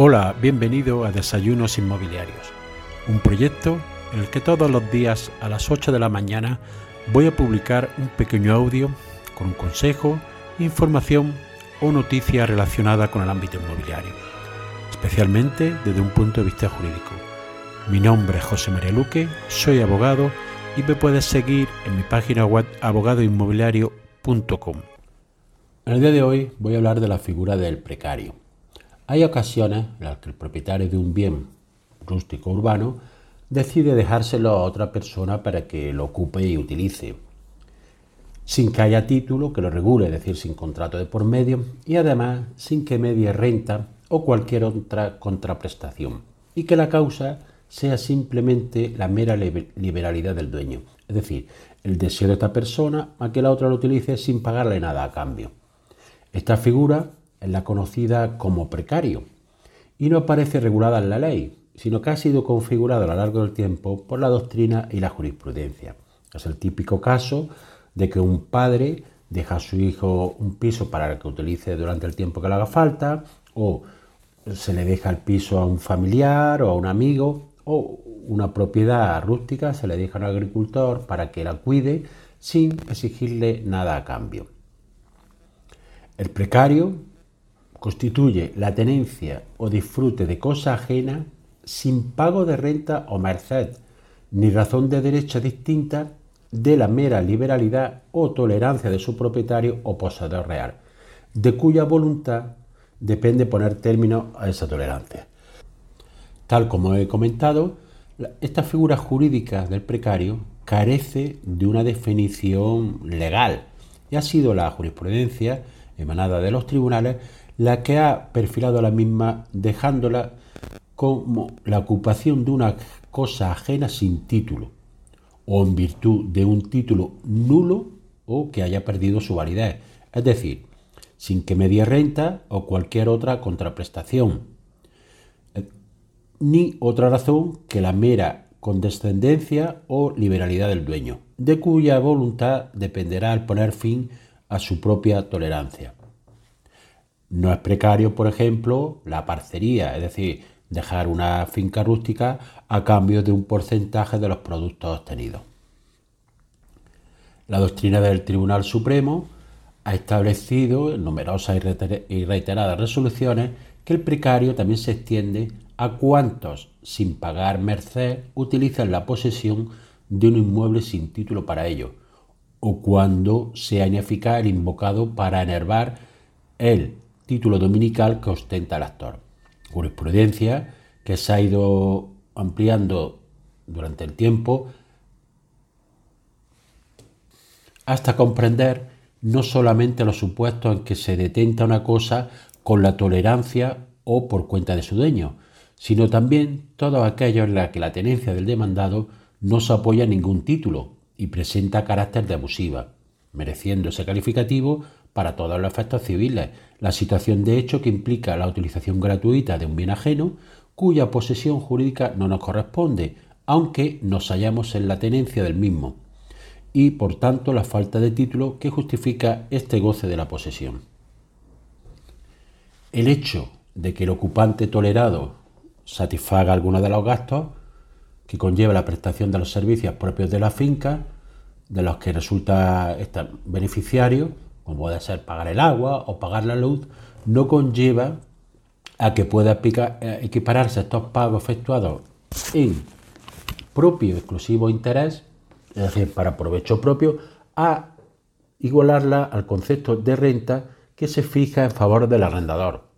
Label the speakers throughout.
Speaker 1: Hola, bienvenido a Desayunos Inmobiliarios, un proyecto en el que todos los días a las 8 de la mañana voy a publicar un pequeño audio con un consejo, información o noticia relacionada con el ámbito inmobiliario, especialmente desde un punto de vista jurídico. Mi nombre es José María Luque, soy abogado y me puedes seguir en mi página web abogadoinmobiliario.com. En el día de hoy voy a hablar de la figura del precario. Hay ocasiones en las que el propietario de un bien rústico urbano decide dejárselo a otra persona para que lo ocupe y utilice, sin que haya título que lo regule, es decir, sin contrato de por medio, y además sin que medie renta o cualquier otra contraprestación, y que la causa sea simplemente la mera liberalidad del dueño, es decir, el deseo de esta persona a que la otra lo utilice sin pagarle nada a cambio. Esta figura la conocida como precario y no aparece regulada en la ley, sino que ha sido configurada a lo largo del tiempo por la doctrina y la jurisprudencia. Es el típico caso de que un padre deja a su hijo un piso para que utilice durante el tiempo que le haga falta, o se le deja el piso a un familiar o a un amigo, o una propiedad rústica se le deja a un agricultor para que la cuide sin exigirle nada a cambio. El precario constituye la tenencia o disfrute de cosa ajena sin pago de renta o merced, ni razón de derecho distinta de la mera liberalidad o tolerancia de su propietario o poseedor real, de cuya voluntad depende poner término a esa tolerancia. Tal como he comentado, esta figura jurídica del precario carece de una definición legal y ha sido la jurisprudencia emanada de los tribunales la que ha perfilado la misma dejándola como la ocupación de una cosa ajena sin título, o en virtud de un título nulo o que haya perdido su validez, es decir, sin que medie renta o cualquier otra contraprestación, eh, ni otra razón que la mera condescendencia o liberalidad del dueño, de cuya voluntad dependerá el poner fin a su propia tolerancia. No es precario, por ejemplo, la parcería, es decir, dejar una finca rústica a cambio de un porcentaje de los productos obtenidos. La doctrina del Tribunal Supremo ha establecido en numerosas y reiteradas resoluciones que el precario también se extiende a cuantos, sin pagar merced, utilizan la posesión de un inmueble sin título para ello, o cuando sea ineficaz el invocado para enervar el título dominical que ostenta el actor. Jurisprudencia que se ha ido ampliando durante el tiempo hasta comprender no solamente los supuestos en que se detenta una cosa con la tolerancia o por cuenta de su dueño, sino también todos aquellos en los que la tenencia del demandado no se apoya en ningún título y presenta carácter de abusiva, mereciendo ese calificativo para todos los efectos civiles, la situación de hecho que implica la utilización gratuita de un bien ajeno cuya posesión jurídica no nos corresponde, aunque nos hallamos en la tenencia del mismo, y por tanto la falta de título que justifica este goce de la posesión. El hecho de que el ocupante tolerado satisfaga alguno de los gastos que conlleva la prestación de los servicios propios de la finca, de los que resulta beneficiario, como puede ser pagar el agua o pagar la luz, no conlleva a que pueda eh, equipararse estos pagos efectuados en propio exclusivo interés, es decir, para provecho propio, a igualarla al concepto de renta que se fija en favor del arrendador,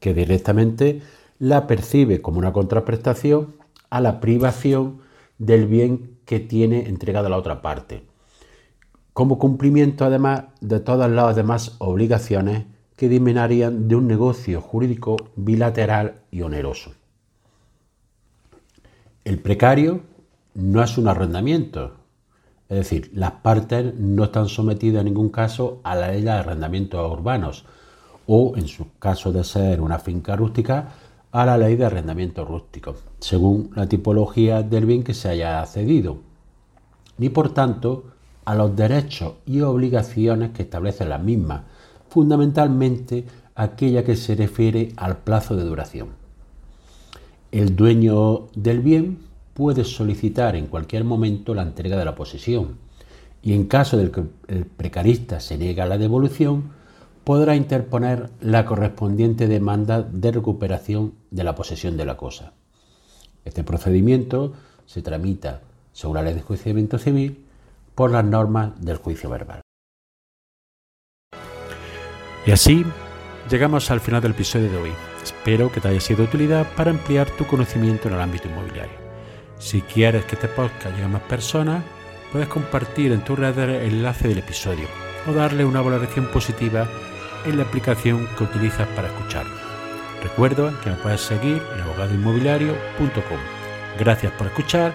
Speaker 1: que directamente la percibe como una contraprestación a la privación del bien que tiene entregado la otra parte como cumplimiento además de todas las demás obligaciones que disminarían de un negocio jurídico bilateral y oneroso. El precario no es un arrendamiento, es decir, las partes no están sometidas en ningún caso a la ley de arrendamientos urbanos o, en su caso de ser una finca rústica, a la ley de arrendamiento rústico, según la tipología del bien que se haya cedido, ni por tanto a los derechos y obligaciones que establecen las mismas, fundamentalmente aquella que se refiere al plazo de duración. el dueño del bien puede solicitar en cualquier momento la entrega de la posesión y en caso de que el precarista se niega a la devolución, podrá interponer la correspondiente demanda de recuperación de la posesión de la cosa. Este procedimiento se tramita, según la ley de juiciamiento civil, por las normas del juicio verbal. Y así llegamos al final del episodio de hoy. Espero que te haya sido de utilidad para ampliar tu conocimiento en el ámbito inmobiliario. Si quieres que este podcast llegue a más personas, puedes compartir en tu red el enlace del episodio o darle una valoración positiva en la aplicación que utilizas para escucharlo. Recuerda que me puedes seguir en abogadoinmobiliario.com. Gracias por escuchar,